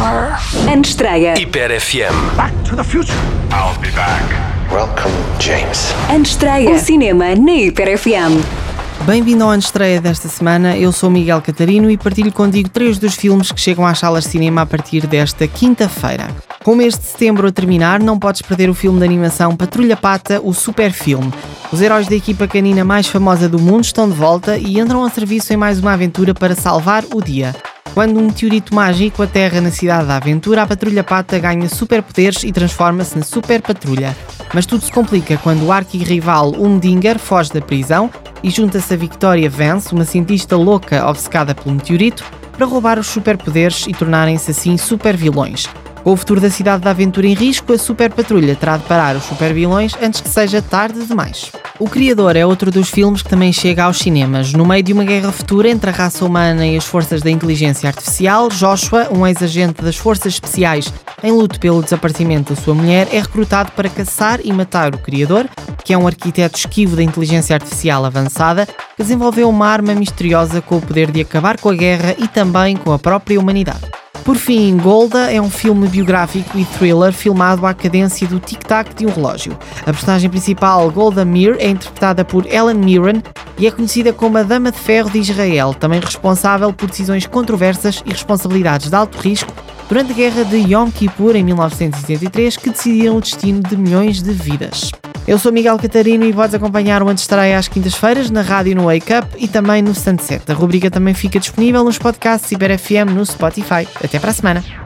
Hammer. Estreia. Hiper FM. Back to the future. I'll be back. Welcome, James. Estreia. O cinema na Hiper FM. Bem-vindo ao ano de estreia desta semana. Eu sou Miguel Catarino e partilho contigo três dos filmes que chegam às salas de cinema a partir desta quinta-feira. Com o mês de setembro a terminar, não podes perder o filme de animação Patrulha Pata, o super filme. Os heróis da equipa canina mais famosa do mundo estão de volta e entram a serviço em mais uma aventura para salvar o dia. Quando um meteorito mágico aterra na cidade da aventura, a Patrulha Pata ganha superpoderes e transforma-se na Super Patrulha. Mas tudo se complica quando o arqui-rival Umdinger foge da prisão e junta-se a Victoria Vance, uma cientista louca obcecada pelo meteorito, para roubar os superpoderes e tornarem-se assim super vilões. Com o futuro da cidade da aventura em risco, a Super Patrulha terá de parar os super vilões antes que seja tarde demais. O Criador é outro dos filmes que também chega aos cinemas. No meio de uma guerra futura entre a raça humana e as forças da inteligência artificial, Joshua, um ex-agente das forças especiais em luto pelo desaparecimento da sua mulher, é recrutado para caçar e matar o Criador, que é um arquiteto esquivo da inteligência artificial avançada, que desenvolveu uma arma misteriosa com o poder de acabar com a guerra e também com a própria humanidade. Por fim, Golda é um filme biográfico e thriller filmado à cadência do tic-tac de um relógio. A personagem principal, Golda Meir, é interpretada por Ellen Mirren e é conhecida como a Dama de Ferro de Israel, também responsável por decisões controversas e responsabilidades de alto risco durante a guerra de Yom Kippur em 1973 que decidiram o destino de milhões de vidas. Eu sou Miguel Catarino e podes acompanhar o Antestreia às quintas-feiras na rádio no Wake Up e também no Sunset. A rubrica também fica disponível nos podcasts Ciber FM no Spotify. Até para a semana.